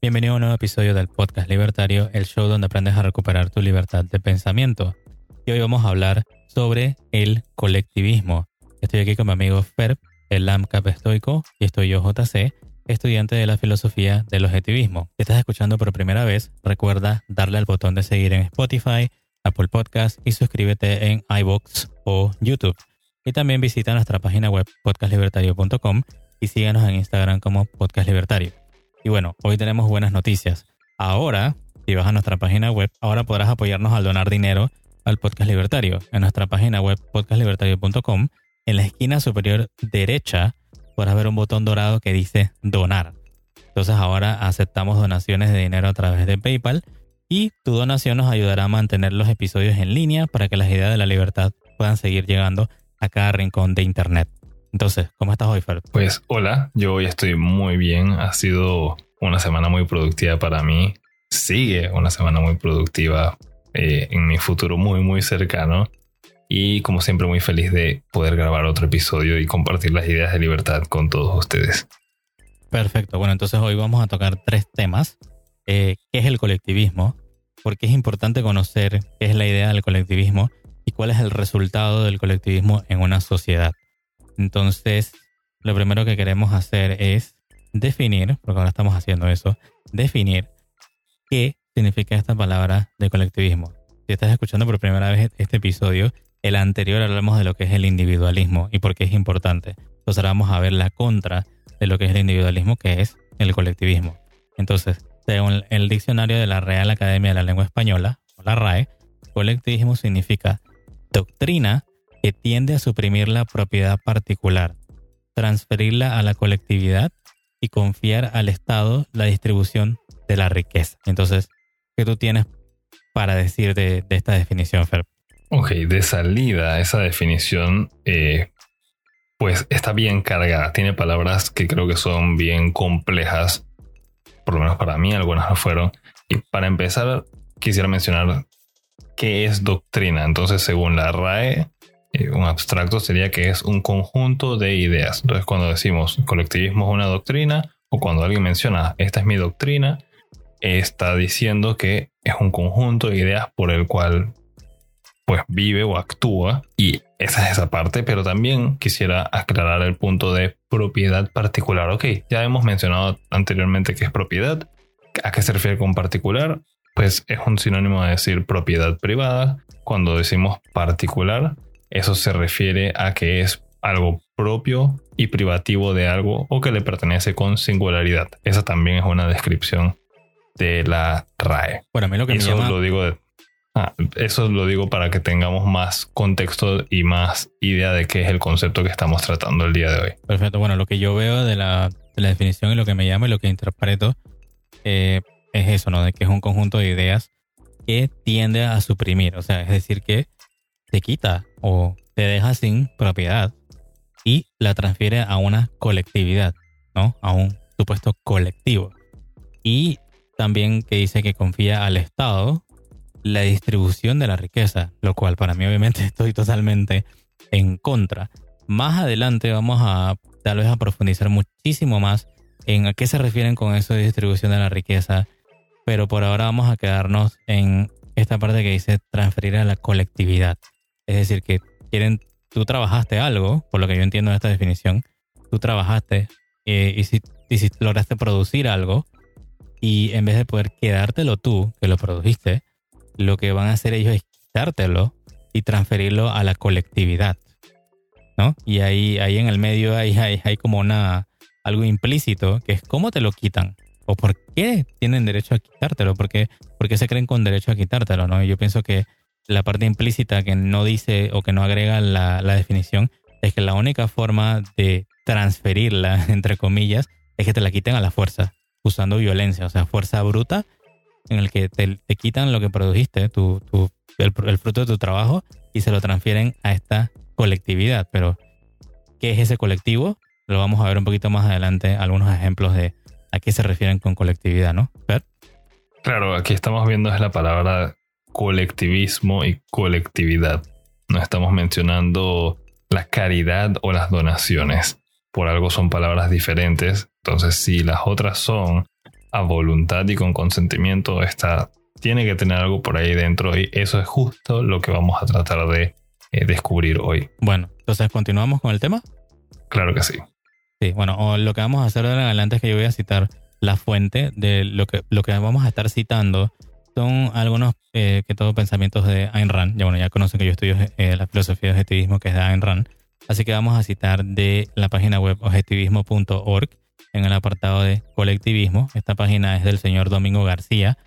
Bienvenido a un nuevo episodio del podcast libertario, el show donde aprendes a recuperar tu libertad de pensamiento. Y hoy vamos a hablar sobre el colectivismo. Estoy aquí con mi amigo Ferb, el AMCAP estoico, y estoy yo, JC, estudiante de la filosofía del objetivismo. Si estás escuchando por primera vez, recuerda darle al botón de seguir en Spotify, Apple Podcast y suscríbete en iBox o YouTube. Y también visita nuestra página web podcastlibertario.com y síganos en Instagram como Podcast Libertario. Y bueno, hoy tenemos buenas noticias. Ahora, si vas a nuestra página web, ahora podrás apoyarnos al donar dinero al Podcast Libertario. En nuestra página web podcastlibertario.com, en la esquina superior derecha, podrás ver un botón dorado que dice donar. Entonces ahora aceptamos donaciones de dinero a través de PayPal y tu donación nos ayudará a mantener los episodios en línea para que las ideas de la libertad puedan seguir llegando a cada rincón de Internet. Entonces, ¿cómo estás hoy, Fer? Pues hola, yo hoy estoy muy bien. Ha sido una semana muy productiva para mí. Sigue una semana muy productiva eh, en mi futuro muy, muy cercano. Y como siempre, muy feliz de poder grabar otro episodio y compartir las ideas de libertad con todos ustedes. Perfecto. Bueno, entonces hoy vamos a tocar tres temas. Eh, ¿Qué es el colectivismo? ¿Por qué es importante conocer qué es la idea del colectivismo? ¿Y cuál es el resultado del colectivismo en una sociedad? Entonces, lo primero que queremos hacer es definir, porque ahora estamos haciendo eso, definir qué significa esta palabra de colectivismo. Si estás escuchando por primera vez este episodio, el anterior hablamos de lo que es el individualismo y por qué es importante. Entonces ahora vamos a ver la contra de lo que es el individualismo, que es el colectivismo. Entonces, según el diccionario de la Real Academia de la Lengua Española, o la RAE, colectivismo significa doctrina que tiende a suprimir la propiedad particular, transferirla a la colectividad y confiar al Estado la distribución de la riqueza. Entonces, ¿qué tú tienes para decir de, esta definición, Fer? Ok, de salida, esa definición, eh, pues está bien cargada. Tiene palabras que creo que son bien complejas, por lo menos para mí, algunas lo fueron. Y para empezar, quisiera mencionar qué es doctrina. Entonces, según la RAE, eh, un abstracto sería que es un conjunto de ideas. Entonces, cuando decimos colectivismo es una doctrina, o cuando alguien menciona esta es mi doctrina, está diciendo que es un conjunto de ideas por el cual pues vive o actúa y esa es esa parte, pero también quisiera aclarar el punto de propiedad particular. Ok, ya hemos mencionado anteriormente que es propiedad. ¿A qué se refiere con particular? Pues es un sinónimo de decir propiedad privada. Cuando decimos particular, eso se refiere a que es algo propio y privativo de algo o que le pertenece con singularidad. Esa también es una descripción de la RAE. Bueno, a mí lo que eso me llama... lo digo ah, eso lo digo para que tengamos más contexto y más idea de qué es el concepto que estamos tratando el día de hoy. Perfecto. Bueno, lo que yo veo de la, definición y lo que me llama y lo que interpreto eh, es eso, ¿no? De que es un conjunto de ideas que tiende a suprimir. O sea, es decir, que te quita o te deja sin propiedad y la transfiere a una colectividad, ¿no? A un supuesto colectivo. Y también que dice que confía al Estado la distribución de la riqueza, lo cual para mí obviamente estoy totalmente en contra. Más adelante vamos a tal vez a profundizar muchísimo más en a qué se refieren con eso de distribución de la riqueza, pero por ahora vamos a quedarnos en esta parte que dice transferir a la colectividad. Es decir, que quieren, tú trabajaste algo, por lo que yo entiendo de esta definición, tú trabajaste eh, y, si, si lograste producir algo y en vez de poder quedártelo tú, que lo produjiste, lo que van a hacer ellos es quitártelo y transferirlo a la colectividad. ¿No? Y ahí, ahí en el medio hay, hay, hay como una, algo implícito que es cómo te lo quitan o por qué tienen derecho a quitártelo, ¿Por qué, se creen con derecho a quitártelo, ¿no? Y yo pienso que la parte implícita que no dice o que no agrega la, definición es que la única forma de transferirla, entre comillas, es que te la quiten a la fuerza, usando violencia, o sea, fuerza bruta, en el que te, quitan lo que produjiste, tu, el, el, fruto de tu trabajo, y se lo transfieren a esta colectividad. Pero, ¿qué es ese colectivo? Lo vamos a ver un poquito más adelante, algunos ejemplos de a qué se refieren con colectividad, ¿no? Claro, aquí estamos viendo es la palabra colectivismo y colectividad. No estamos mencionando la caridad o las donaciones, por algo son palabras diferentes. Entonces, si las otras son a voluntad y con consentimiento, esta tiene que tener algo por ahí dentro y eso es justo lo que vamos a tratar de eh, descubrir hoy. Bueno, entonces continuamos con el tema. Claro que sí. Sí, bueno, lo que vamos a hacer de adelante es que yo voy a citar la fuente de lo que, lo que vamos a estar citando. Son algunos eh, que todos pensamientos de Ayn Rand. Ya bueno, ya conocen que yo estudio eh, la filosofía de objetivismo que es de Ayn Rand. Así que vamos a citar de la página web objetivismo.org en el apartado de colectivismo. Esta página es del señor Domingo García,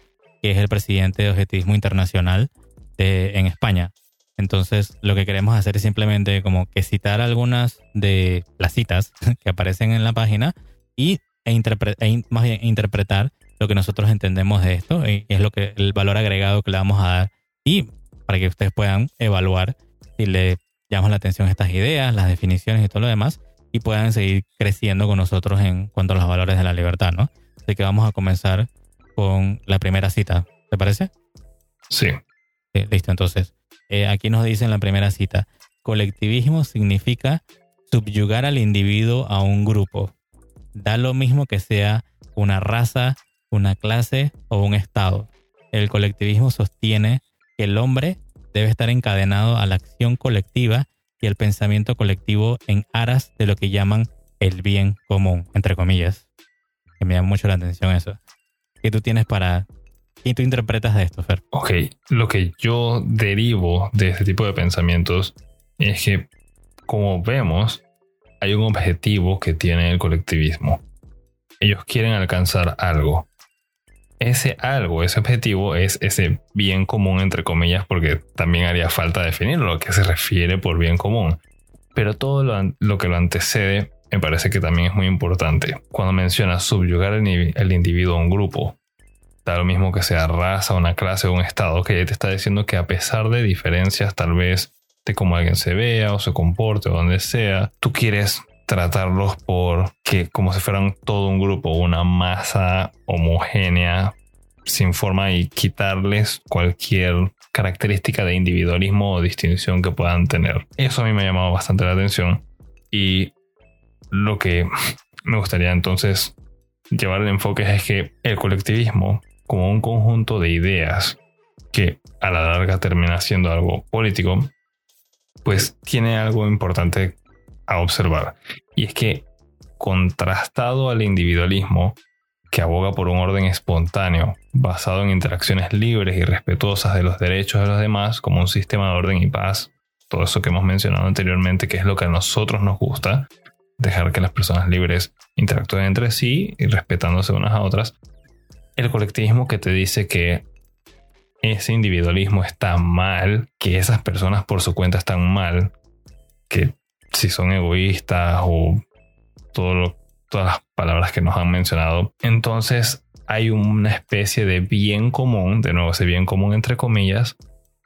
que es el presidente de Objetivismo Internacional de, en España. Entonces, lo que queremos hacer es simplemente como que citar algunas de las citas que aparecen en la página y e, e más bien interpretar lo que nosotros entendemos de esto y es lo que el valor agregado que le vamos a dar y para que ustedes puedan evaluar si le llaman la atención estas ideas, las definiciones y todo lo demás y puedan seguir creciendo con nosotros en cuanto a los valores de la libertad, ¿no? Así que vamos a comenzar con la primera cita, ¿te parece? Sí. sí listo, entonces eh, aquí nos dice en la primera cita, colectivismo significa subyugar al individuo a un grupo. Da lo mismo que sea una raza, una clase o un estado. El colectivismo sostiene que el hombre debe estar encadenado a la acción colectiva y el pensamiento colectivo en aras de lo que llaman el bien común, entre comillas. Que me llama mucho la atención eso. ¿Qué tú tienes para ¿Y tú interpretas de esto, Fer? Ok, lo que yo derivo de este tipo de pensamientos es que, como vemos, hay un objetivo que tiene el colectivismo. Ellos quieren alcanzar algo. Ese algo, ese objetivo es ese bien común, entre comillas, porque también haría falta definirlo, a qué se refiere por bien común. Pero todo lo, que lo antecede me parece que también es muy importante. Cuando menciona subyugar el individuo a un grupo, da lo mismo que sea raza, una clase o un estado, que te está diciendo que a pesar de diferencias tal vez de cómo alguien se vea o se comporte o donde sea, tú quieres tratarlos por que como si fueran todo un grupo, una masa homogénea sin forma y quitarles cualquier característica de individualismo o distinción que puedan tener. Eso a mí me ha llamado bastante la atención y lo que me gustaría entonces llevar el enfoque es que el colectivismo como un conjunto de ideas que a la larga termina siendo algo político, pues tiene algo importante a observar. Y es que contrastado al individualismo, que aboga por un orden espontáneo, basado en interacciones libres y respetuosas de los derechos de los demás, como un sistema de orden y paz, todo eso que hemos mencionado anteriormente, que es lo que a nosotros nos gusta, dejar que las personas libres interactúen entre sí y respetándose unas a otras, el colectivismo que te dice que ese individualismo está mal, que esas personas por su cuenta están mal, que si son egoístas o todo todas las palabras que nos han mencionado, entonces hay una especie de bien común, de nuevo ese bien común entre comillas,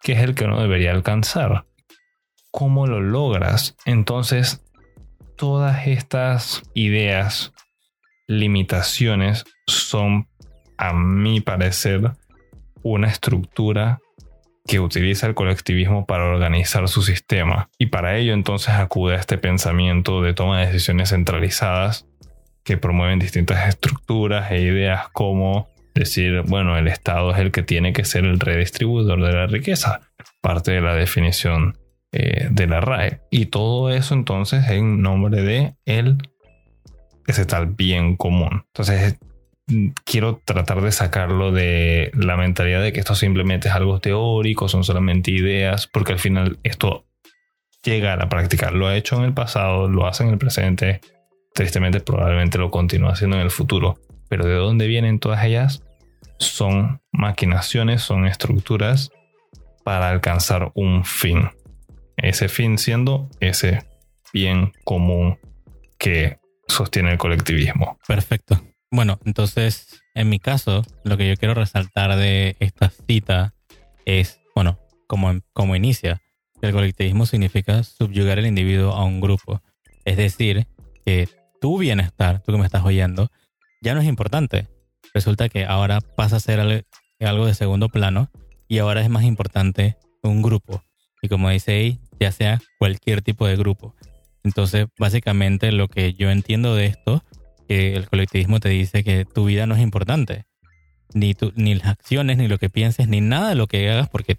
que es el que uno debería alcanzar. ¿Cómo lo logras? Entonces, todas estas ideas, limitaciones son a mi parecer, una estructura que utiliza el colectivismo para organizar su sistema. Y para ello entonces acude a este pensamiento de toma de decisiones centralizadas que promueven distintas estructuras e ideas como decir, bueno, el Estado es el que tiene que ser el redistribuidor de la riqueza, parte de la definición eh, de la RAE. Y todo eso entonces en nombre de el ese tal bien común. Entonces quiero tratar de sacarlo de la mentalidad de que esto simplemente es algo teórico, son solamente ideas, porque al final esto llega a la práctica. Lo ha hecho en el pasado, lo hace en el presente, tristemente probablemente lo continúa haciendo en el futuro. Pero ¿de dónde vienen todas ellas? Son maquinaciones, son estructuras para alcanzar un fin. Ese fin siendo ese bien común que sostiene el colectivismo. Perfecto. Bueno, entonces, en mi caso, lo que yo quiero resaltar de esta cita es, bueno, como, como inicia, el colectivismo significa subyugar el individuo a un grupo. Es decir, que tu bienestar, tú que me estás oyendo, ya no es importante. Resulta que ahora pasa a ser algo de segundo plano y ahora es más importante un grupo. Y como dice ahí, ya sea cualquier tipo de grupo. Entonces, básicamente lo que yo entiendo de esto, que el colectivismo te dice que tu vida no es importante. Ni, tu, ni las acciones, ni lo que pienses, ni nada de lo que hagas, porque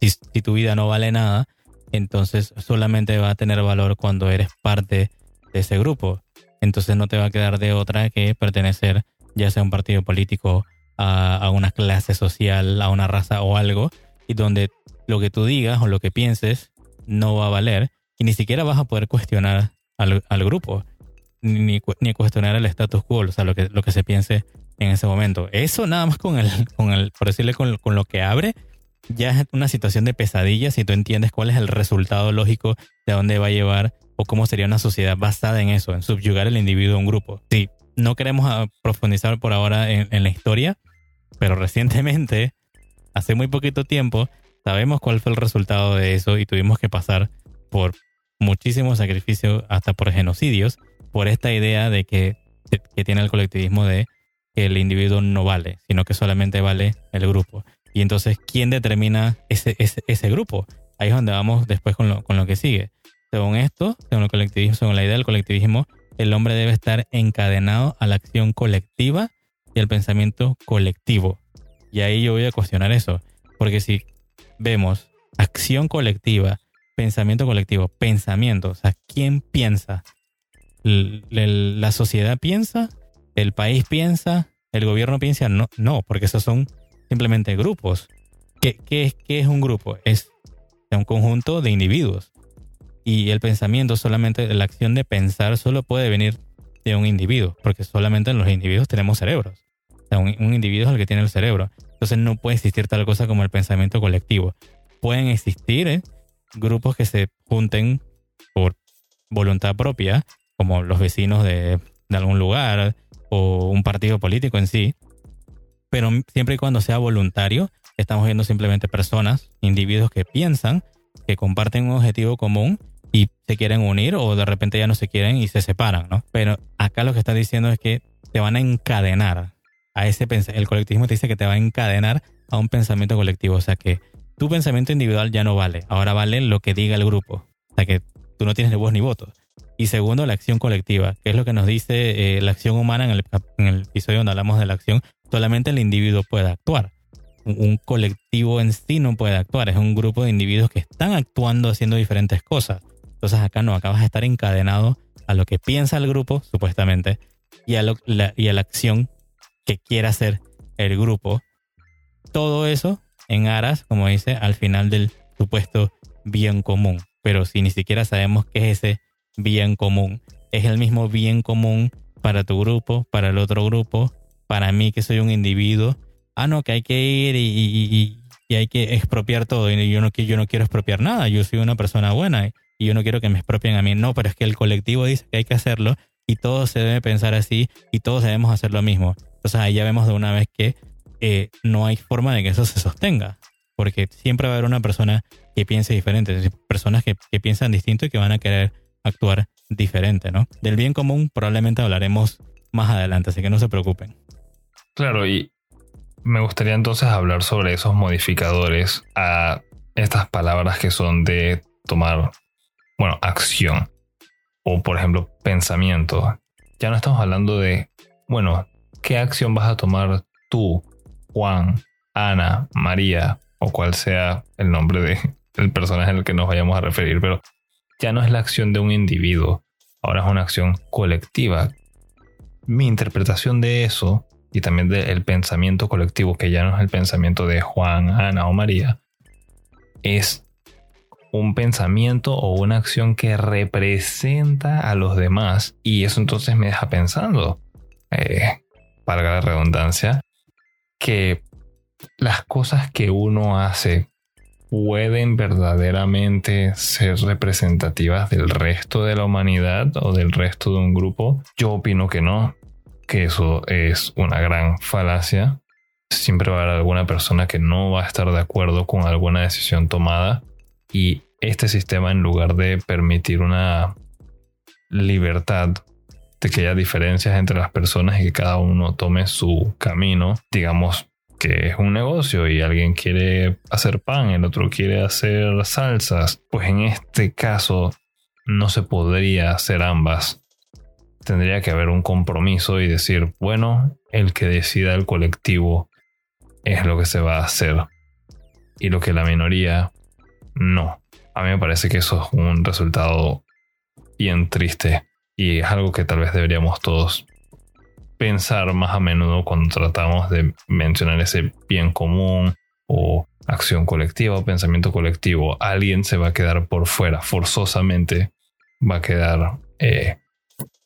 si, tu vida no vale nada, entonces solamente va a tener valor cuando eres parte de ese grupo. Entonces no te va a quedar de otra que pertenecer ya sea a un partido político, a, a una clase social, a una raza o algo, y donde lo que tú digas o lo que pienses no va a valer y ni siquiera vas a poder cuestionar al, al grupo, ni, ni, cuestionar el status quo, o sea, lo que, lo que se piense en ese momento. Eso nada más con el, con el por decirle, con, con lo que abre, ya es una situación de pesadilla si tú entiendes cuál es el resultado lógico de dónde va a llevar o cómo sería una sociedad basada en eso, en subyugar el individuo a un grupo. Sí, no queremos ah, profundizar por ahora en, en la historia, pero recientemente, hace muy poquito tiempo, sabemos cuál fue el resultado de eso y tuvimos que pasar por muchísimos sacrificios, hasta por genocidios, por esta idea de que, que tiene el colectivismo de que el individuo no vale, sino que solamente vale el grupo. Y entonces, ¿quién determina ese, ese, ese grupo? Ahí es donde vamos después con lo, con lo que sigue. Según esto, según el colectivismo, según la idea del colectivismo, el hombre debe estar encadenado a la acción colectiva y al pensamiento colectivo. Y ahí yo voy a cuestionar eso, porque si vemos acción colectiva, pensamiento colectivo, pensamiento, o sea, ¿quién piensa? ¿La sociedad piensa? ¿El país piensa? ¿El gobierno piensa? No, no porque esos son simplemente grupos. ¿Qué, qué, qué es un grupo? Es un conjunto de individuos. Y el pensamiento, solamente la acción de pensar, solo puede venir de un individuo, porque solamente en los individuos tenemos cerebros. O un individuo es el que tiene el cerebro. Entonces no puede existir tal cosa como el pensamiento colectivo. Pueden existir ¿eh? grupos que se junten por voluntad propia, como los vecinos de, algún lugar o un partido político en sí, pero siempre y cuando sea voluntario, estamos viendo simplemente personas, individuos que piensan, que comparten un objetivo común y se quieren unir o de repente ya no se quieren y se separan, ¿no? Pero acá lo que está diciendo es que te van a encadenar a ese el colectivismo te dice que te va a encadenar a un pensamiento colectivo, o sea que tu pensamiento individual ya no vale, ahora vale lo que diga el grupo, o sea que tú no tienes ni voz ni voto. Y segundo, la acción colectiva, que es lo que nos dice eh, la acción humana en el, episodio donde hablamos de la acción, solamente el individuo puede actuar. Un colectivo en sí no puede actuar, es un grupo de individuos que están actuando haciendo diferentes cosas. Entonces acá no, acá vas a estar encadenado a lo que piensa el grupo, supuestamente, y a, la, y a la acción que quiera hacer el grupo. Todo eso en aras, como dice, al final del supuesto bien común. Pero si ni siquiera sabemos qué es ese bien común, es el mismo bien común para tu grupo, para el otro grupo, para mí que soy un individuo. Ah, no, que hay que ir y, hay que expropiar todo. Y yo no, yo no quiero expropiar nada, yo soy una persona buena y yo no quiero que me expropien a mí. No, pero es que el colectivo dice que hay que hacerlo y todos se debe pensar así y todos debemos hacer lo mismo. Entonces ahí ya vemos de una vez que eh, no hay forma de que eso se sostenga, porque siempre va a haber una persona que piense diferente, personas que, que piensan distinto y que van a querer actuar diferente, ¿no? Del bien común probablemente hablaremos más adelante, así que no se preocupen. Claro, y me gustaría entonces hablar sobre esos modificadores a estas palabras que son de tomar, bueno, acción o por ejemplo pensamiento. Ya no estamos hablando de, bueno, ¿qué acción vas a tomar tú, Juan, Ana, María o cual sea el nombre de, personaje al que nos vayamos a referir? Pero ya no es la acción de un individuo, ahora es una acción colectiva. Mi interpretación de eso y también del pensamiento colectivo, que ya no es el pensamiento de Juan, Ana o María, es un pensamiento o una acción que representa a los demás y eso entonces me deja pensando, eh, valga la redundancia, que las cosas que uno hace pueden verdaderamente ser representativas del resto de la humanidad o del resto de un grupo? Yo opino que no, que eso es una gran falacia. Siempre va a haber alguna persona que no va a estar de acuerdo con alguna decisión tomada y este sistema en lugar de permitir una libertad de que haya diferencias entre las personas y que cada uno tome su camino, digamos que es un negocio y alguien quiere hacer pan, el otro quiere hacer salsas, pues en este caso no se podría hacer ambas. Tendría que haber un compromiso y decir, bueno, el que decida el colectivo es lo que se va a hacer. Y lo que la minoría no. A mí me parece que eso es un resultado bien triste y es algo que tal vez deberíamos todos pensar más a menudo cuando tratamos de mencionar ese bien común o acción colectiva o pensamiento colectivo. Alguien se va a quedar por fuera, forzosamente va a quedar eh,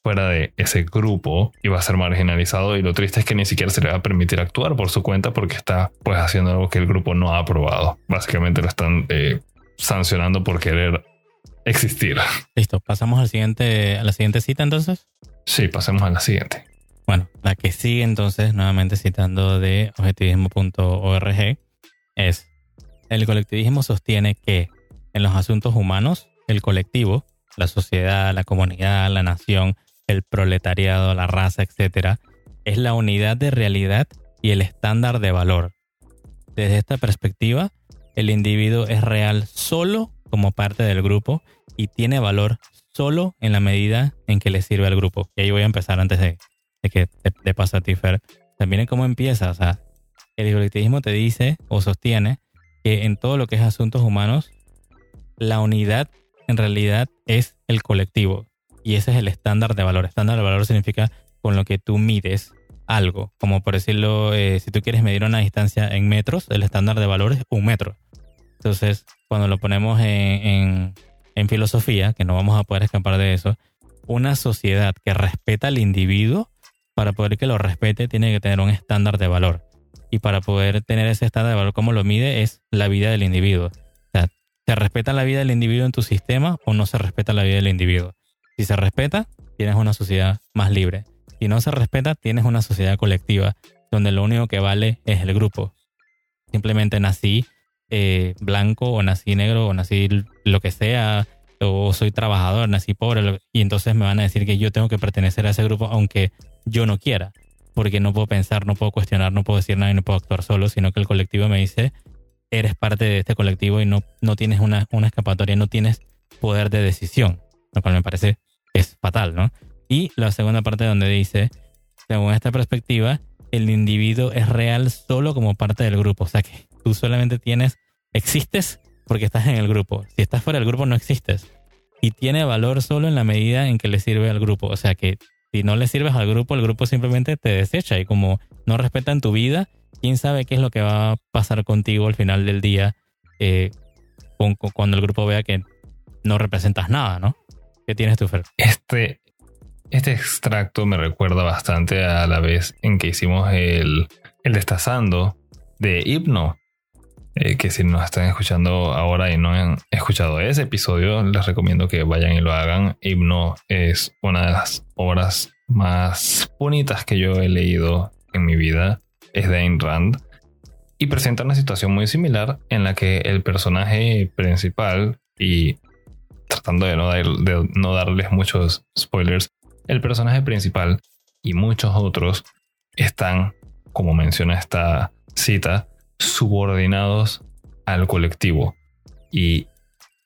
fuera de ese grupo y va a ser marginalizado y lo triste es que ni siquiera se le va a permitir actuar por su cuenta porque está pues haciendo algo que el grupo no ha aprobado. Básicamente lo están eh, sancionando por querer existir. Listo, pasamos al siguiente, a la siguiente cita entonces. Sí, pasemos a la siguiente. Bueno, la que sigue entonces, nuevamente citando de objetivismo.org, es, el colectivismo sostiene que en los asuntos humanos, el colectivo, la sociedad, la comunidad, la nación, el proletariado, la raza, etc., es la unidad de realidad y el estándar de valor. Desde esta perspectiva, el individuo es real solo como parte del grupo y tiene valor solo en la medida en que le sirve al grupo. Y ahí voy a empezar antes de, que te, pase a ti, Fer. También cómo empieza. O sea, el colectivismo te dice o sostiene que en todo lo que es asuntos humanos, la unidad en realidad es el colectivo. Y ese es el estándar de valor. Estándar de valor significa con lo que tú mides algo. Como por decirlo, eh, si tú quieres medir una distancia en metros, el estándar de valor es un metro. Entonces, cuando lo ponemos en, filosofía, que no vamos a poder escapar de eso, una sociedad que respeta al individuo, para poder que lo respete, tiene que tener un estándar de valor. Y para poder tener ese estándar de valor, ¿cómo lo mide? Es la vida del individuo. O sea, ¿se respeta la vida del individuo en tu sistema o no se respeta la vida del individuo? Si se respeta, tienes una sociedad más libre. Si no se respeta, tienes una sociedad colectiva, donde lo único que vale es el grupo. Simplemente nací eh, blanco o nací negro o nací lo que sea, o soy trabajador, nací pobre, y entonces me van a decir que yo tengo que pertenecer a ese grupo aunque yo no quiera, porque no puedo pensar, no puedo cuestionar, no puedo decir nada y no puedo actuar solo, sino que el colectivo me dice, eres parte de este colectivo y no, no tienes una, una escapatoria, no tienes poder de decisión, lo cual me parece es fatal, ¿no? Y la segunda parte donde dice, según esta perspectiva, el individuo es real solo como parte del grupo, o sea que tú solamente tienes, existes porque estás en el grupo. Si estás fuera del grupo no existes. Y tiene valor solo en la medida en que le sirve al grupo. O sea que si no le sirves al grupo, el grupo simplemente te desecha y como no respetan tu vida, quién sabe qué es lo que va a pasar contigo al final del día eh, cuando el grupo vea que no representas nada, ¿no? ¿Qué tienes tú, Fer? Este, este extracto me recuerda bastante a la vez en que hicimos el, el destazando de Hipno, eh, que si nos están escuchando ahora y no han escuchado ese episodio, les recomiendo que vayan y lo hagan. Himno es una de las obras más bonitas que yo he leído en mi vida. Es de Ayn Rand. Y presenta una situación muy similar en la que el personaje principal, y tratando de no, de no darles muchos spoilers, el personaje principal y muchos otros están, como menciona esta cita, subordinados al colectivo y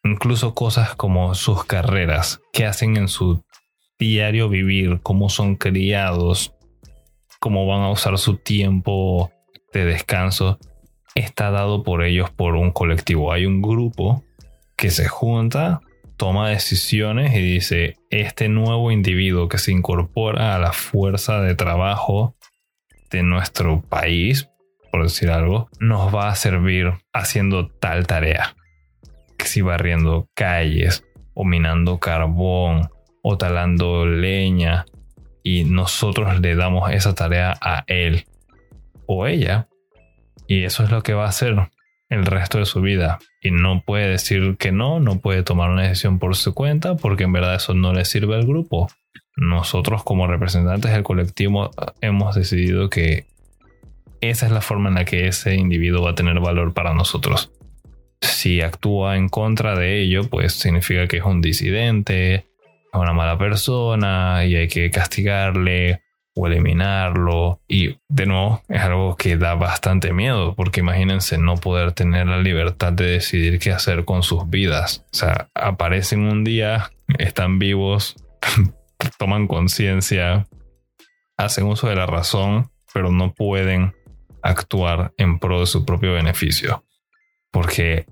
incluso cosas como sus carreras, que hacen en su diario vivir, cómo son criados, cómo van a usar su tiempo de descanso, está dado por ellos por un colectivo. Hay un grupo que se junta, toma decisiones y dice, este nuevo individuo que se incorpora a la fuerza de trabajo de nuestro país, por decir algo, nos va a servir haciendo tal tarea. Que si barriendo calles, o minando carbón, o talando leña, y nosotros le damos esa tarea a él o ella, y eso es lo que va a hacer el resto de su vida. Y no puede decir que no, no puede tomar una decisión por su cuenta, porque en verdad eso no le sirve al grupo. Nosotros como representantes del colectivo hemos decidido que esa es la forma en la que ese individuo va a tener valor para nosotros. Si actúa en contra de ello, pues significa que es un disidente, una mala persona y hay que castigarle o eliminarlo. Y de nuevo, es algo que da bastante miedo, porque imagínense no poder tener la libertad de decidir qué hacer con sus vidas. O sea, aparecen un día están vivos, toman conciencia, hacen uso de la razón, pero no pueden actuar en pro de su propio beneficio. Porque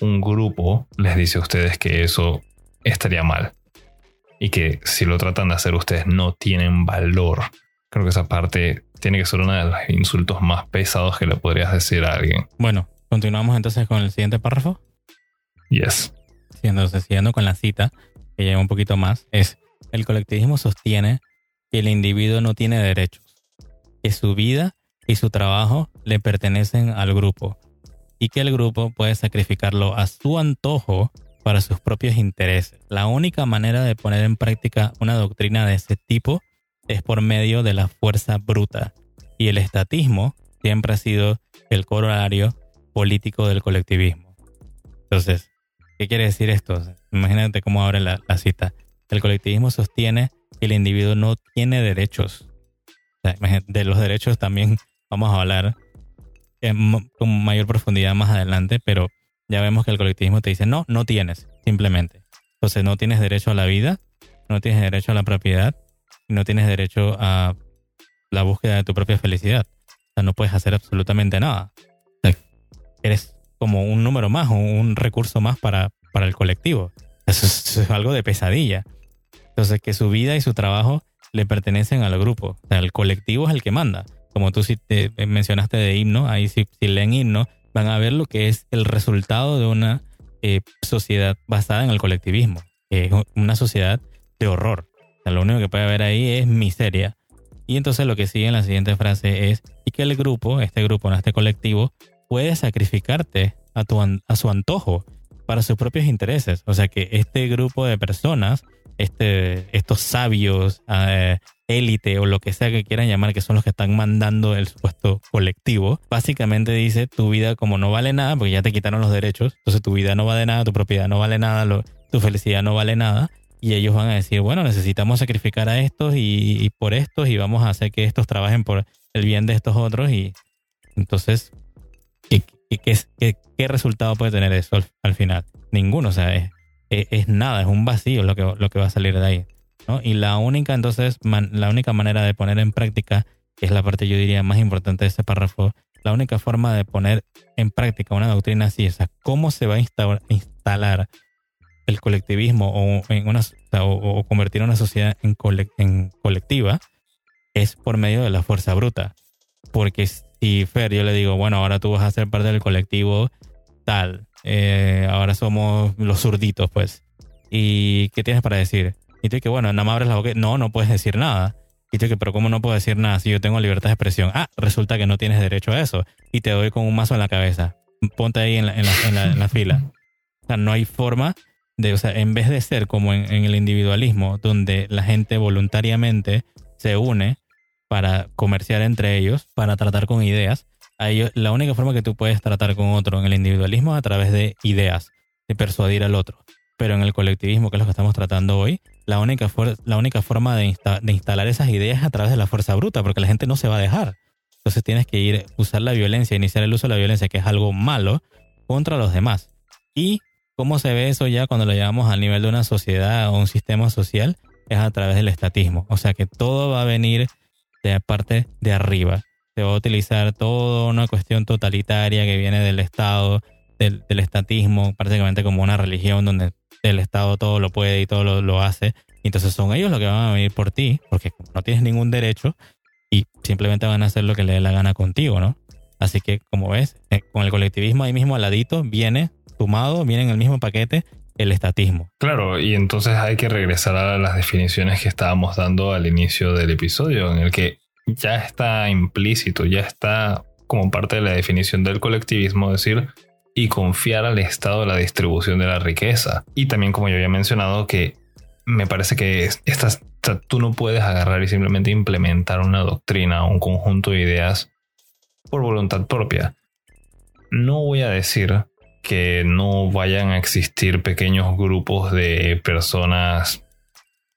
un grupo les dice a ustedes que eso estaría mal. Y que si lo tratan de hacer ustedes no tienen valor. Creo que esa parte tiene que ser uno de los insultos más pesados que le podrías decir a alguien. Bueno, continuamos entonces con el siguiente párrafo. Yes. Entonces, siguiendo con la cita, que lleva un poquito más, es el colectivismo sostiene que el individuo no tiene derechos, que su vida y su trabajo le pertenecen al grupo y que el grupo puede sacrificarlo a su antojo para sus propios intereses. La única manera de poner en práctica una doctrina de ese tipo es por medio de la fuerza bruta y el estatismo siempre ha sido el corolario político del colectivismo. Entonces, ¿qué quiere decir esto? Imagínate cómo abre la, la cita. El colectivismo sostiene que el individuo no tiene derechos. de los derechos también vamos a hablar con mayor profundidad más adelante, pero ya vemos que el colectivismo te dice, no, no tienes, simplemente. Entonces no tienes derecho a la vida, no tienes derecho a la propiedad, no tienes derecho a la búsqueda de tu propia felicidad. O sea, no puedes hacer absolutamente nada. eres como un número más un recurso más para, para el colectivo. Eso es, algo de pesadilla. Entonces, que su vida y su trabajo le pertenecen al grupo. O sea, el colectivo es el que manda. Como tú sí te mencionaste de himno, ahí si, leen himno, van a ver lo que es el resultado de una eh, sociedad basada en el colectivismo, que es una sociedad de horror. O sea, lo único que puede haber ahí es miseria. Y entonces lo que sigue en la siguiente frase es, y que el grupo, este grupo, este colectivo, puede sacrificarte a, tu, a su antojo para sus propios intereses. O sea que este grupo de personas, este, estos sabios, eh, élite o lo que sea que quieran llamar, que son los que están mandando el supuesto colectivo, básicamente dice tu vida como no vale nada, porque ya te quitaron los derechos, entonces tu vida no vale nada, tu propiedad no vale nada, tu felicidad no vale nada. Y ellos van a decir, bueno, necesitamos sacrificar a estos y, por estos y vamos a hacer que estos trabajen por el bien de estos otros. Y entonces, ¿qué, qué, qué, resultado puede tener eso al, final? Ninguno, o sea, es, es, nada, es un vacío lo que, lo que va a salir de ahí. Y la única, entonces, la única manera de poner en práctica, que es la parte yo diría más importante de este párrafo, la única forma de poner en práctica una doctrina así, es cómo se va a instalar el colectivismo o, en una, o, convertir una sociedad en, en colectiva, es por medio de la fuerza bruta. Porque si Fer, yo le digo, bueno, ahora tú vas a ser parte del colectivo tal, eh, ahora somos los zurditos, pues. ¿Y qué tienes para decir? Y tú que, bueno, nada más abres la boca. No, no puedes decir nada. Y tú que, pero ¿cómo no puedo decir nada si yo tengo libertad de expresión? Ah, resulta que no tienes derecho a eso. Y te doy con un mazo en la cabeza. Ponte ahí en la, en la, en la, fila. O sea, no hay forma de, o sea, en vez de ser como en, el individualismo, donde la gente voluntariamente se une para comerciar entre ellos, para tratar con ideas, la única forma que tú puedes tratar con otro en el individualismo es a través de ideas, de persuadir al otro. Pero en el colectivismo, que es lo que estamos tratando hoy, la única, la única forma de, instalar esas ideas es a través de la fuerza bruta, porque la gente no se va a dejar. Entonces tienes que ir, usar la violencia, iniciar el uso de la violencia, que es algo malo, contra los demás. ¿Y cómo se ve eso ya cuando lo llevamos al nivel de una sociedad o un sistema social? Es a través del estatismo. O sea que todo va a venir de parte de arriba. Se va a utilizar toda una cuestión totalitaria que viene del Estado, del estatismo, prácticamente como una religión donde el Estado todo lo puede y todo lo, hace. entonces son ellos los que van a venir por ti, porque no tienes ningún derecho y simplemente van a hacer lo que le dé la gana contigo, ¿no? Así que, como ves, eh, con el colectivismo ahí mismo al ladito viene sumado, viene en el mismo paquete el estatismo. Claro, y entonces hay que regresar a las definiciones que estábamos dando al inicio del episodio, en el que ya está implícito, ya está como parte de la definición del colectivismo, decir, y confiar al Estado la distribución de la riqueza. Y también, como yo había mencionado, que me parece que estas, tú no puedes agarrar y simplemente implementar una doctrina o un conjunto de ideas por voluntad propia. No voy a decir que no vayan a existir pequeños grupos de personas,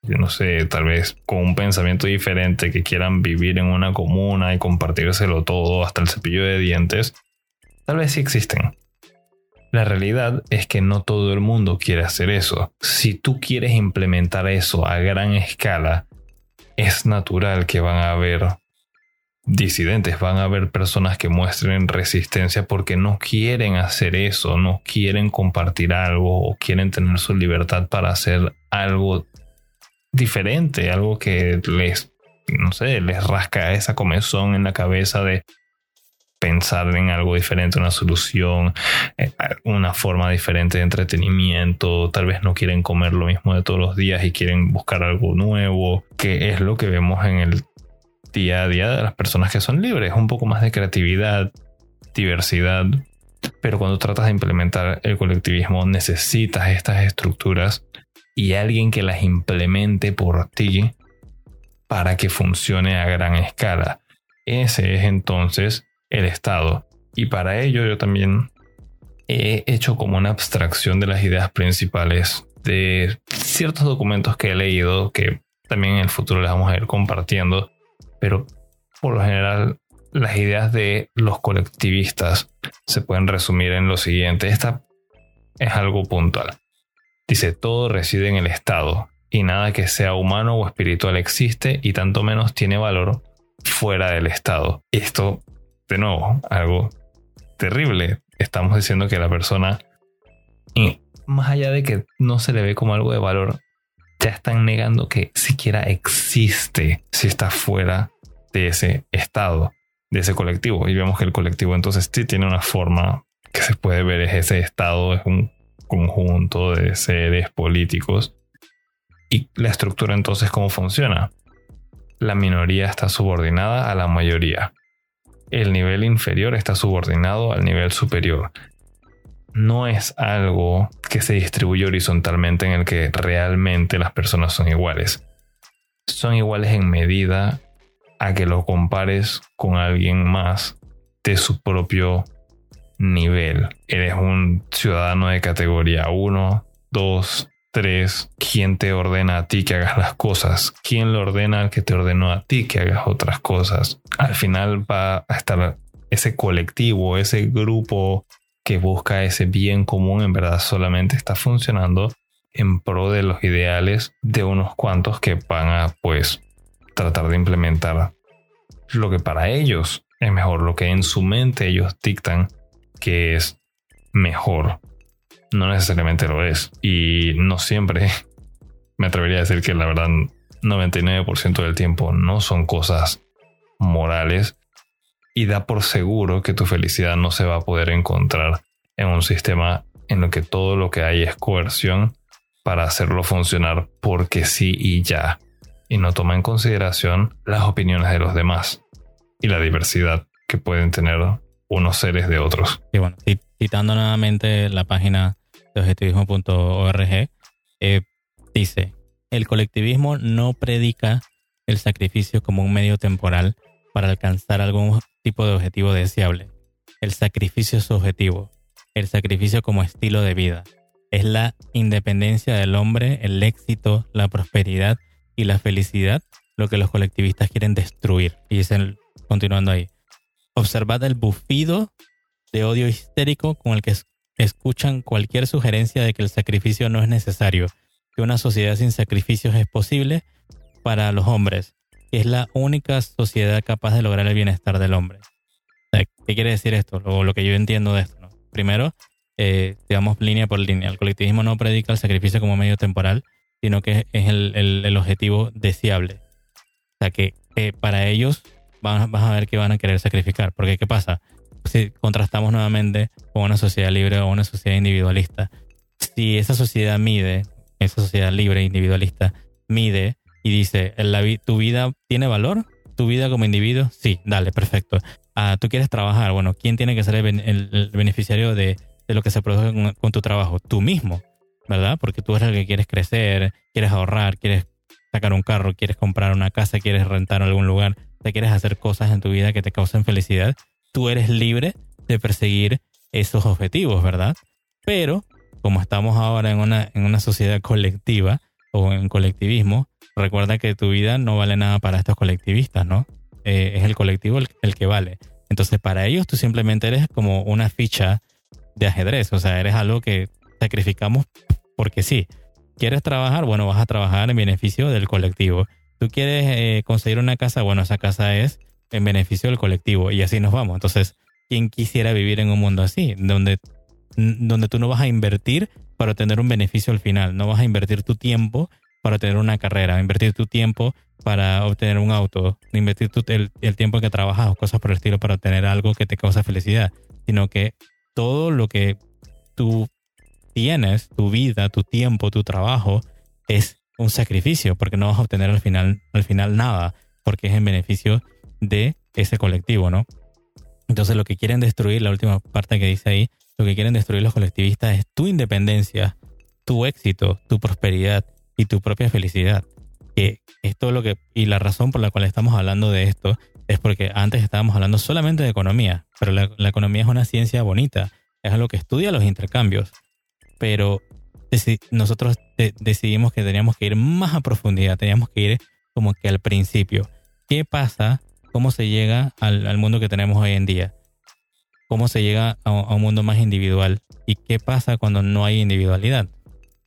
yo no sé, tal vez con un pensamiento diferente que quieran vivir en una comuna y compartírselo todo hasta el cepillo de dientes. Tal vez sí existen La realidad es que no todo el mundo quiere hacer eso. Si tú quieres implementar eso a gran escala, es natural que van a haber disidentes, van a haber personas que muestren resistencia porque no quieren hacer eso, no quieren compartir algo o quieren tener su libertad para hacer algo diferente, algo que les, no sé, les rasca esa comezón en la cabeza de pensar en algo diferente, una solución, eh, una forma diferente de entretenimiento, tal vez no quieren comer lo mismo de todos los días y quieren buscar algo nuevo, que es lo que vemos en el día a día de las personas que son libres, un poco más de creatividad, diversidad, pero cuando tratas de implementar el colectivismo necesitas estas estructuras y alguien que las implemente por ti para que funcione a gran escala. Ese es entonces el Estado. Y para ello yo también he hecho como una abstracción de las ideas principales de ciertos documentos que he leído que también en el futuro les vamos a ir compartiendo, pero por lo general las ideas de los colectivistas se pueden resumir en lo siguiente. Esta es algo puntual. Dice, todo reside en el Estado y nada que sea humano o espiritual existe y tanto menos tiene valor fuera del Estado. Esto de nuevo, algo terrible. Estamos diciendo que la persona, más allá de que no se le ve como algo de valor, ya están negando que siquiera existe si está fuera de ese estado, de ese colectivo. Y vemos que el colectivo entonces sí tiene una forma que se puede ver, es ese estado, es un conjunto de seres políticos. Y la estructura entonces, ¿cómo funciona? La minoría está subordinada a la mayoría el nivel inferior está subordinado al nivel superior. No es algo que se distribuye horizontalmente en el que realmente las personas son iguales. Son iguales en medida a que lo compares con alguien más de su propio nivel. Eres un ciudadano de categoría 1, 2, 3. ¿Quién te ordena a ti que hagas las cosas? ¿Quién le ordena al que te ordenó a ti que hagas otras cosas? al final va a estar ese colectivo, ese grupo que busca ese bien común, en verdad solamente está funcionando en pro de los ideales de unos cuantos que van a pues tratar de implementar lo que para ellos es mejor, lo que en su mente ellos dictan que es mejor. No necesariamente lo es. Y no siempre, me atrevería a decir que la verdad 99% del tiempo no son cosas morales y da por seguro que tu felicidad no se va a poder encontrar en un sistema en el que todo lo que hay es coerción para hacerlo funcionar porque sí y ya, y no toma en consideración las opiniones de los demás y la diversidad que pueden tener unos seres de otros. Y bueno, citando nuevamente la página objetivismo.org, eh, dice, el colectivismo no predica el sacrificio como un medio temporal para alcanzar algún tipo de objetivo deseable. El sacrificio es objetivo, el sacrificio como estilo de vida. Es la independencia del hombre, el éxito, la prosperidad y la felicidad lo que los colectivistas quieren destruir. Y dicen, continuando ahí, observad el bufido de odio histérico con el que escuchan cualquier sugerencia de que el sacrificio no es necesario, que una sociedad sin sacrificios es posible para los hombres, es la única sociedad capaz de lograr el bienestar del hombre. ¿Qué quiere decir esto? Lo, lo que yo entiendo de esto. Primero, eh, digamos línea por línea. El colectivismo no predica el sacrificio como medio temporal, sino que es el, objetivo deseable. O sea que para ellos vas, a ver que van a querer sacrificar. Porque ¿qué pasa? Si contrastamos nuevamente con una sociedad libre o una sociedad individualista, si esa sociedad mide, esa sociedad libre e individualista mide y dice, ¿tu vida tiene valor? ¿Tu vida como individuo? Sí, dale, perfecto. Ah, ¿Tú quieres trabajar? Bueno, ¿quién tiene que ser el, beneficiario de, lo que se produce con, tu trabajo? Tú mismo, ¿verdad? Porque tú eres el que quieres crecer, quieres ahorrar, quieres sacar un carro, quieres comprar una casa, quieres rentar algún lugar, te quieres hacer cosas en tu vida que te causen felicidad. Tú eres libre de perseguir esos objetivos, ¿verdad? Pero, como estamos ahora en una, en una sociedad colectiva o en colectivismo, recuerda que tu vida no vale nada para estos colectivistas, ¿no? Eh, es el colectivo el, que vale. Entonces, para ellos tú simplemente eres como una ficha de ajedrez, o sea, eres algo que sacrificamos porque sí. ¿Quieres trabajar? Bueno, vas a trabajar en beneficio del colectivo. ¿Tú quieres eh, conseguir una casa? Bueno, esa casa es en beneficio del colectivo y así nos vamos. Entonces, ¿quién quisiera vivir en un mundo así? Donde, donde tú no vas a invertir para obtener un beneficio al final, no vas a invertir tu tiempo para tener una carrera, invertir tu tiempo para obtener un auto, invertir el, el, tiempo que trabajas o cosas por el estilo para obtener algo que te causa felicidad, sino que todo lo que tú tienes, tu vida, tu tiempo, tu trabajo, es un sacrificio, porque no vas a obtener al final, al final nada, porque es en beneficio de ese colectivo, ¿no? Entonces lo que quieren destruir, la última parte que dice ahí, lo que quieren destruir los colectivistas es tu independencia, tu éxito, tu prosperidad y tu propia felicidad. Que es lo que, y la razón por la cual estamos hablando de esto es porque antes estábamos hablando solamente de economía, pero la, economía es una ciencia bonita, es algo que estudia los intercambios, pero nosotros decidimos que teníamos que ir más a profundidad, teníamos que ir como que al principio. ¿Qué pasa? ¿Cómo se llega al, mundo que tenemos hoy en día? ¿Cómo se llega a, un mundo más individual? ¿Y qué pasa cuando no hay individualidad?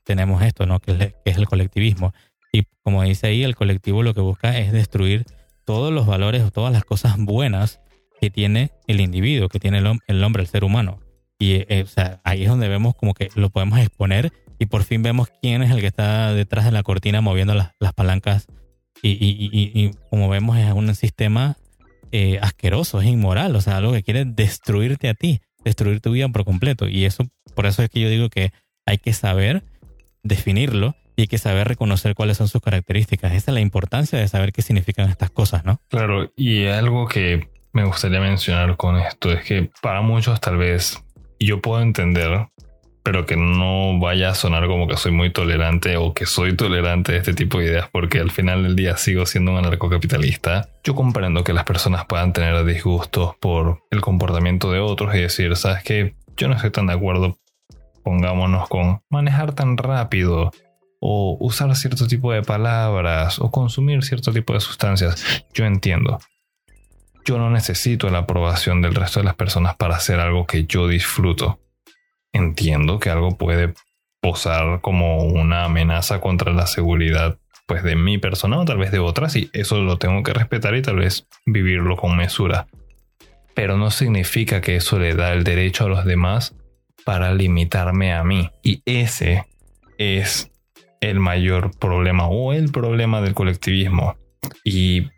Tenemos esto, ¿no? Que que es el colectivismo. Y como dice ahí, el colectivo lo que busca es destruir todos los valores o todas las cosas buenas que tiene el individuo, que tiene el, hombre, el ser humano. Y eh, ahí es donde vemos como que lo podemos exponer y por fin vemos quién es el que está detrás de la cortina moviendo las, palancas. Y, como vemos es un sistema eh, asqueroso, es inmoral, o sea, algo que quiere destruirte a ti, destruir tu vida por completo. Y eso, por eso es que yo digo que hay que saber definirlo y hay que saber reconocer cuáles son sus características. Esa es la importancia de saber qué significan estas cosas, ¿no? Claro, y algo que me gustaría mencionar con esto es que para muchos tal vez yo puedo entender, pero que no vaya a sonar como que soy muy tolerante o que soy tolerante de este tipo de ideas, porque al final del día sigo siendo un anarcocapitalista. Yo comprendo que las personas puedan tener disgustos por el comportamiento de otros y decir, ¿sabes qué? Yo no estoy tan de acuerdo, pongámonos con manejar tan rápido o usar cierto tipo de palabras o consumir cierto tipo de sustancias. Yo entiendo. Yo no necesito la aprobación del resto de las personas para hacer algo que yo disfruto. Entiendo que algo puede posar como una amenaza contra la seguridad pues de mi persona o tal vez de otras y eso lo tengo que respetar y tal vez vivirlo con mesura. Pero no significa que eso le da el derecho a los demás para limitarme a mí. Y ese es el mayor problema o el problema del colectivismo. Y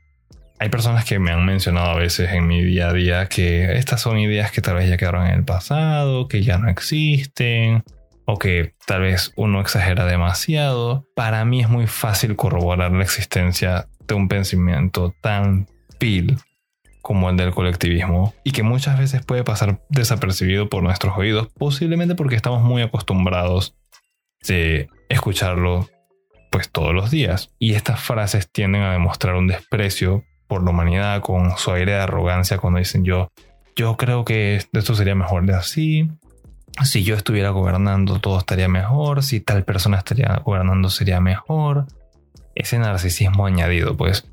hay personas que me han mencionado a veces en mi día a día que estas son ideas que tal vez ya quedaron en el pasado, que ya no existen, o que tal vez uno exagera demasiado. Para mí es muy fácil corroborar la existencia de un pensamiento tan vil como el del colectivismo y que muchas veces puede pasar desapercibido por nuestros oídos, posiblemente porque estamos muy acostumbrados de escucharlo pues todos los días. Y estas frases tienden a demostrar un desprecio por la humanidad con su aire de arrogancia cuando dicen yo, yo creo que esto sería mejor de así. Si yo estuviera gobernando todo estaría mejor. Si tal persona estaría gobernando sería mejor. Ese narcisismo añadido, pues.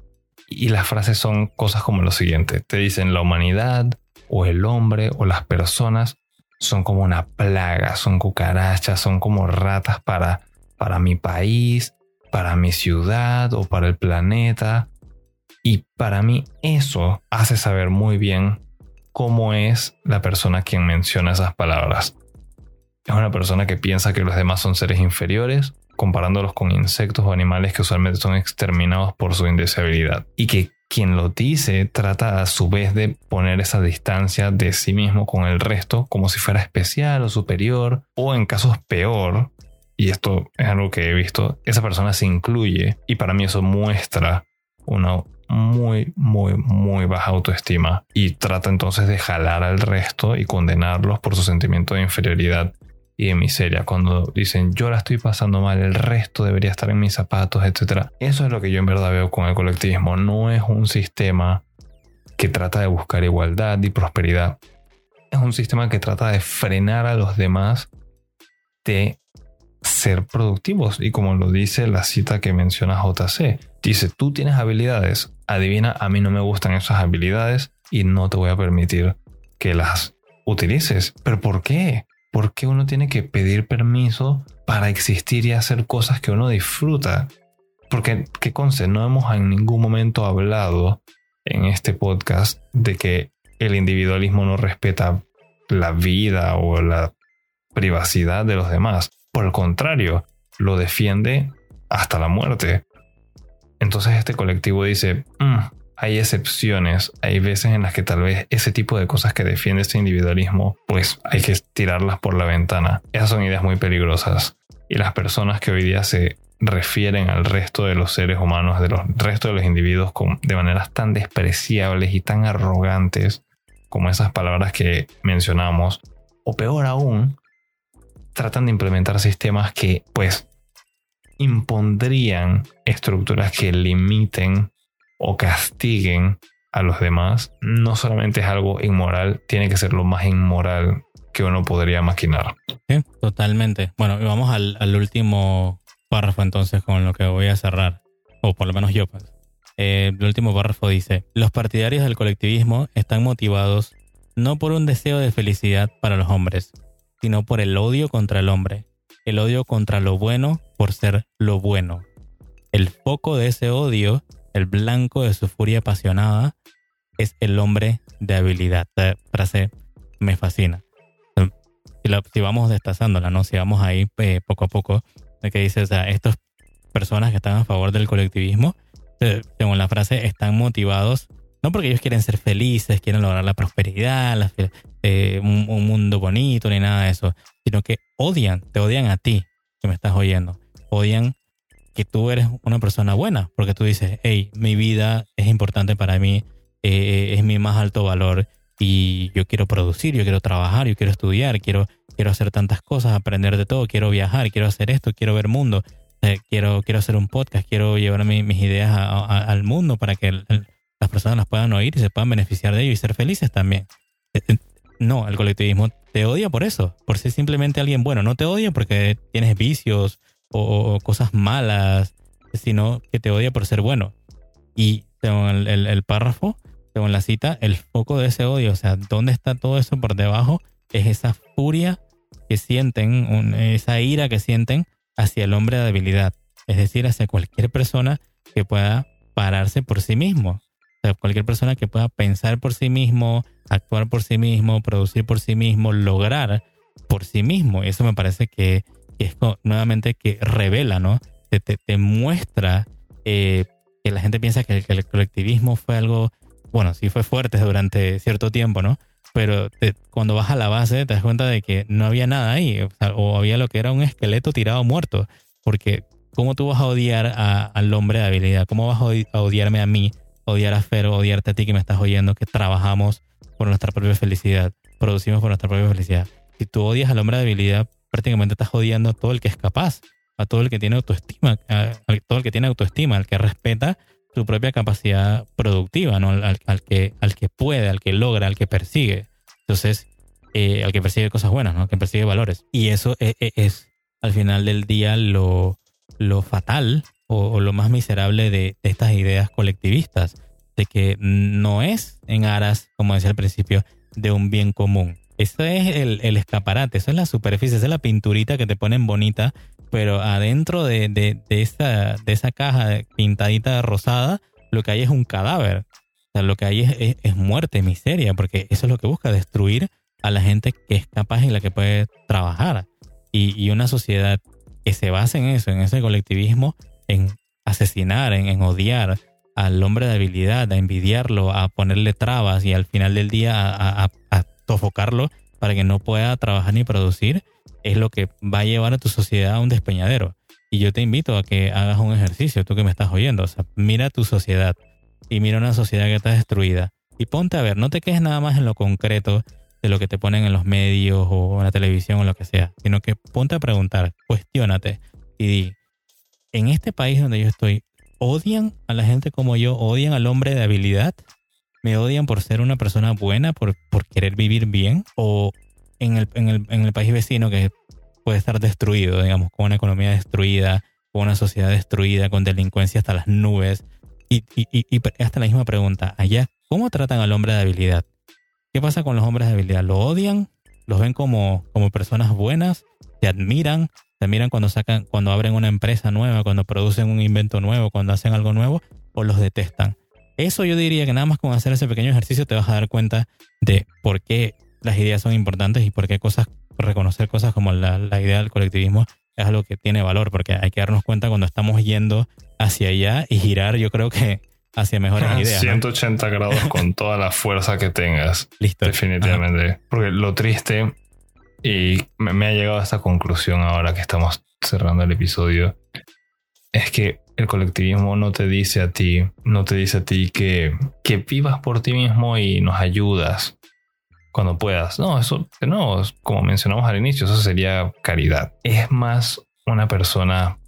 Y las frases son cosas como lo siguiente. Te dicen la humanidad o el hombre o las personas son como una plaga, son cucarachas, son como ratas para, para mi país, para mi ciudad o para el planeta. Y para mí eso hace saber muy bien cómo es la persona quien menciona esas palabras. Es una persona que piensa que los demás son seres inferiores, comparándolos con insectos o animales que usualmente son exterminados por su indeseabilidad. Y que quien lo dice trata a su vez de poner esa distancia de sí mismo con el resto como si fuera especial o superior, o en casos peor, y esto es algo que he visto, esa persona se incluye y para mí eso muestra una muy, muy, muy baja autoestima y trata entonces de jalar al resto y condenarlos por su sentimiento de inferioridad y de miseria. Cuando dicen yo la estoy pasando mal, el resto debería estar en mis zapatos, etc. Eso es lo que yo en verdad veo con el colectivismo. No es un sistema que trata de buscar igualdad y prosperidad. Es un sistema que trata de frenar a los demás de ser productivos. Y como lo dice la cita que menciona JC, dice, tú tienes habilidades, adivina, a mí no me gustan esas habilidades y no te voy a permitir que las utilices. ¿Pero por qué? ¿por qué uno tiene que pedir permiso para existir y hacer cosas que uno disfruta? Porque, ¿qué conste? No hemos en ningún momento hablado en este podcast de que el individualismo no respeta la vida o la privacidad de los demás. Por el contrario, lo defiende hasta la muerte. Entonces este colectivo dice, mm, hay excepciones, hay veces en las que tal vez ese tipo de cosas que defiende este individualismo, pues hay que tirarlas por la ventana. Esas son ideas muy peligrosas. Y las personas que hoy día se refieren al resto de los seres humanos, de los resto de los individuos de maneras tan despreciables y tan arrogantes como esas palabras que mencionamos, o peor aún, tratan de implementar sistemas que pues impondrían estructuras que limiten o castiguen a los demás, no solamente es algo inmoral, tiene que ser lo más inmoral que uno podría maquinar. Sí, totalmente. Bueno, vamos al, al último párrafo entonces con lo que voy a cerrar, o por lo menos yo. Pues. Eh, el último párrafo dice, los partidarios del colectivismo están motivados no por un deseo de felicidad para los hombres, sino por el odio contra el hombre, el odio contra lo bueno por ser lo bueno. El foco de ese odio, el blanco de su furia apasionada, es el hombre de habilidad. Esta frase me fascina. Si, vamos destazándola, ¿no? Si vamos ahí eh, poco a poco, de que dice, o sea, estas personas que están a favor del colectivismo, eh, según la frase, están motivados, no porque ellos quieren ser felices, quieren lograr la prosperidad, eh, un, mundo bonito, ni nada de eso, sino que odian, te odian a ti, que me estás oyendo, odian que tú eres una persona buena, porque tú dices, hey, mi vida es importante para mí, eh, es mi más alto valor y yo quiero producir, yo quiero trabajar, yo quiero estudiar, quiero quiero hacer tantas cosas, aprender de todo, quiero viajar, quiero hacer esto, quiero ver mundo, eh, quiero, quiero hacer un podcast, quiero llevar mis ideas al mundo para que las personas las puedan oír y se puedan beneficiar de ello y ser felices también. Eh, eh, no, el colectivismo te odia por eso, por ser simplemente alguien bueno. No te odia porque tienes vicios o, cosas malas, sino que te odia por ser bueno. Y según el, párrafo, según la cita, el foco de ese odio, o sea, ¿dónde está todo eso por debajo? Es esa furia que sienten, esa ira que sienten hacia el hombre de habilidad, es decir, hacia cualquier persona que pueda pararse por sí mismo, o sea, cualquier persona que pueda pensar por sí mismo, actuar por sí mismo, producir por sí mismo, lograr por sí mismo. Eso me parece que, es nuevamente que revela, ¿no? Te, te, muestra eh, que la gente piensa que el colectivismo fue algo, bueno, sí fue fuerte durante cierto tiempo, ¿no? pero cuando vas a la base te das cuenta de que no había nada ahí, o, había lo que era un esqueleto tirado muerto, porque ¿cómo tú vas a odiar al hombre de habilidad? ¿Cómo vas a odiarme a mí, odiar a Fer, odiarte a ti que me estás oyendo, que trabajamos por nuestra propia felicidad, producimos por nuestra propia felicidad? Si tú odias al hombre de habilidad, prácticamente estás odiando a todo el que es capaz, a todo el que tiene autoestima, a, todo el que tiene autoestima, al que respeta su propia capacidad productiva, ¿no? Al, que, al que puede, al que logra, al que persigue. Entonces, eh, al que persigue cosas buenas, ¿no? Al que persigue valores. Y eso es, e, es, al final del día lo, lo fatal o, lo más miserable de, estas ideas colectivistas, de que no es en aras, como decía al principio, de un bien común. Eso es el, escaparate, eso es la superficie, esa es la pinturita que te ponen bonita pero adentro de, esa, caja pintadita rosada, lo que hay es un cadáver. O sea, lo que hay es, es, muerte, miseria, porque eso es lo que busca, destruir a la gente que es capaz y la que puede trabajar. Y, y una sociedad que se basa en eso, en ese colectivismo, en asesinar, en, en, odiar al hombre de habilidad, a envidiarlo, a ponerle trabas y al final del día a, a, sofocarlo para que no pueda trabajar ni producir, es lo que va a llevar a tu sociedad a un despeñadero. Y yo te invito a que hagas un ejercicio, tú que me estás oyendo. O sea, mira tu sociedad y mira una sociedad que está destruida. Y ponte a ver, no te quedes nada más en lo concreto de lo que te ponen en los medios o en la televisión o lo que sea, sino que ponte a preguntar, cuestiónate y di, en este país donde yo estoy, ¿odian a la gente como yo? ¿Odian al hombre de habilidad? ¿Me odian por ser una persona buena, por, por querer vivir bien? ¿O en el, en, el, en el país vecino que puede estar destruido, digamos, con una economía destruida, con una sociedad destruida, con delincuencia hasta las nubes. Y, y, y, hasta la misma pregunta, allá, ¿cómo tratan al hombre de habilidad? ¿Qué pasa con los hombres de habilidad? ¿Lo odian los ven como, como personas buenas, te admiran, te admiran cuando sacan, cuando abren una empresa nueva, cuando producen un invento nuevo, cuando hacen algo nuevo, o los detestan. Eso yo diría que nada más con hacer ese pequeño ejercicio te vas a dar cuenta de por qué las ideas son importantes y por qué cosas, reconocer cosas como la, la idea del colectivismo es algo que tiene valor, porque hay que darnos cuenta cuando estamos yendo hacia allá y girar, yo creo que hacia mejores ideas. 180 grados con toda la fuerza que tengas. Listo. Definitivamente. Porque lo triste, y me, ha llegado a esta conclusión ahora que estamos cerrando el episodio, es que el colectivismo no te dice a ti, no te dice a ti que, que vivas por ti mismo y nos ayudas cuando puedas. No, eso no, como mencionamos al inicio, eso sería caridad. Es más una persona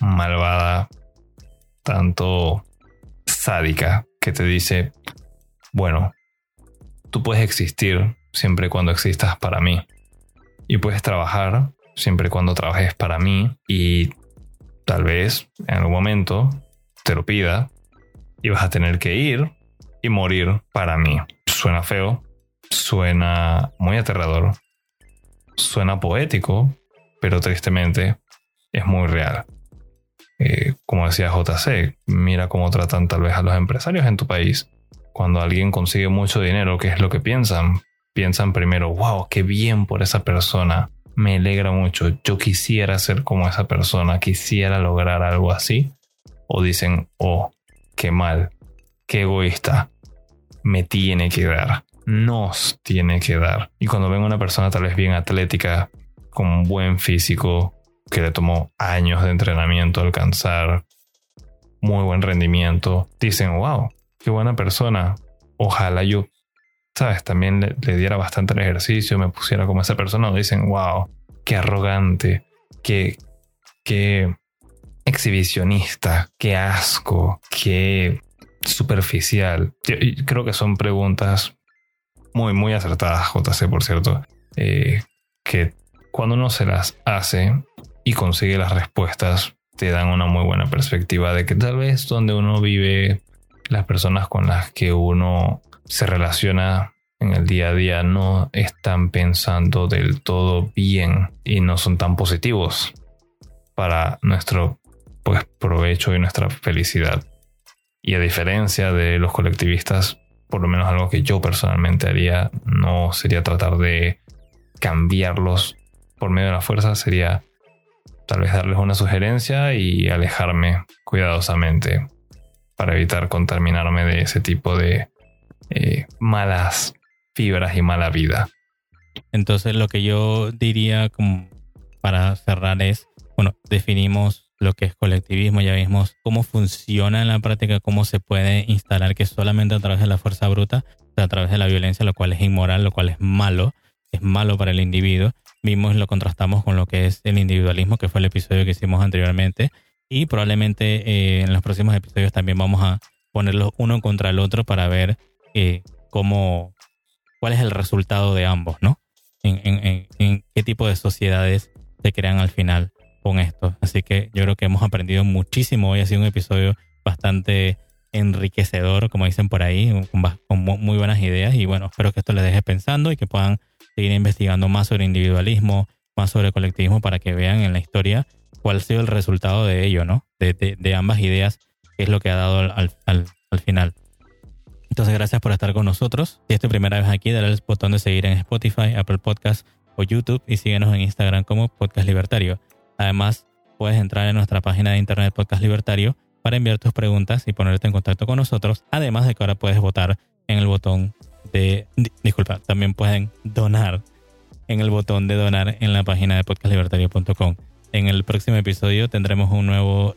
malvada, tanto sádica que te dice, bueno, tú puedes existir siempre y cuando existas para mí. Y puedes trabajar siempre y cuando trabajes para mí. Y tal vez en algún momento te lo pida y vas a tener que ir y morir para mí. Suena feo, suena muy aterrador, suena poético, pero tristemente es muy real. Eh, como decía JC, mira cómo tratan tal vez a los empresarios en tu país. Cuando alguien consigue mucho dinero, ¿qué es lo que piensan? Piensan primero, wow, qué bien por esa persona, me alegra mucho, yo quisiera ser como esa persona, quisiera lograr algo así. O dicen, oh, qué mal, qué egoísta, me tiene que dar, nos tiene que dar. Y cuando ven una persona tal vez bien atlética, con un buen físico, que le tomó años de entrenamiento alcanzar muy buen rendimiento, dicen, wow, qué buena persona. Ojalá yo, sabes, también le, diera bastante ejercicio, me pusiera como esa persona. Dicen, wow, qué arrogante, qué, qué exhibicionista, qué asco, qué superficial. creo que son preguntas muy, muy acertadas, JC, por cierto, eh, que cuando uno se las hace, y consigue las respuestas, te dan una muy buena perspectiva de que tal vez donde uno vive, las personas con las que uno se relaciona en el día a día no están pensando del todo bien y no son tan positivos para nuestro pues, provecho y nuestra felicidad. Y a diferencia de los colectivistas, por lo menos algo que yo personalmente haría no sería tratar de cambiarlos por medio de la fuerza, sería tal vez darles una sugerencia y alejarme cuidadosamente para evitar contaminarme de ese tipo de eh, malas fibras y mala vida. Entonces lo que yo diría para cerrar es, bueno, definimos lo que es colectivismo, ya vimos cómo funciona en la práctica, cómo se puede instalar que solamente a través de la fuerza bruta, a través de la violencia, lo cual es inmoral, lo cual es malo, es malo para el individuo vimos, lo contrastamos con lo que es el individualismo, que fue el episodio que hicimos anteriormente. Y probablemente eh, en los próximos episodios también vamos a ponerlos uno contra el otro para ver eh, cómo, cuál es el resultado de ambos, ¿no? En, qué tipo de sociedades se crean al final con esto. Así que yo creo que hemos aprendido muchísimo. Hoy ha sido un episodio bastante enriquecedor, como dicen por ahí, con, muy buenas ideas. Y bueno, espero que esto les deje pensando y que puedan seguir investigando más sobre individualismo, más sobre colectivismo para que vean en la historia cuál ha sido el resultado de ello, ¿no? De, ambas ideas, qué es lo que ha dado al, final. Entonces, gracias por estar con nosotros. Si es tu primera vez aquí, dale al botón de seguir en Spotify, Apple Podcast o YouTube y síguenos en Instagram como Podcast Libertario. Además, puedes entrar en nuestra página de internet Podcast Libertario para enviar tus preguntas y ponerte en contacto con nosotros. Además de que ahora puedes votar en el botón de, disculpa, también pueden donar en el botón de donar en la página de podcastlibertario.com. En el próximo episodio tendremos un nuevo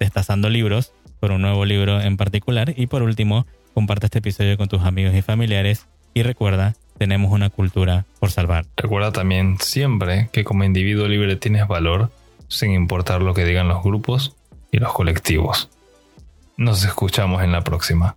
Destazando libros por un nuevo libro en particular y por último, comparte este episodio con tus amigos y familiares y recuerda, tenemos una cultura por salvar. Recuerda también siempre que como individuo libre tienes valor sin importar lo que digan los grupos y los colectivos. Nos escuchamos en la próxima.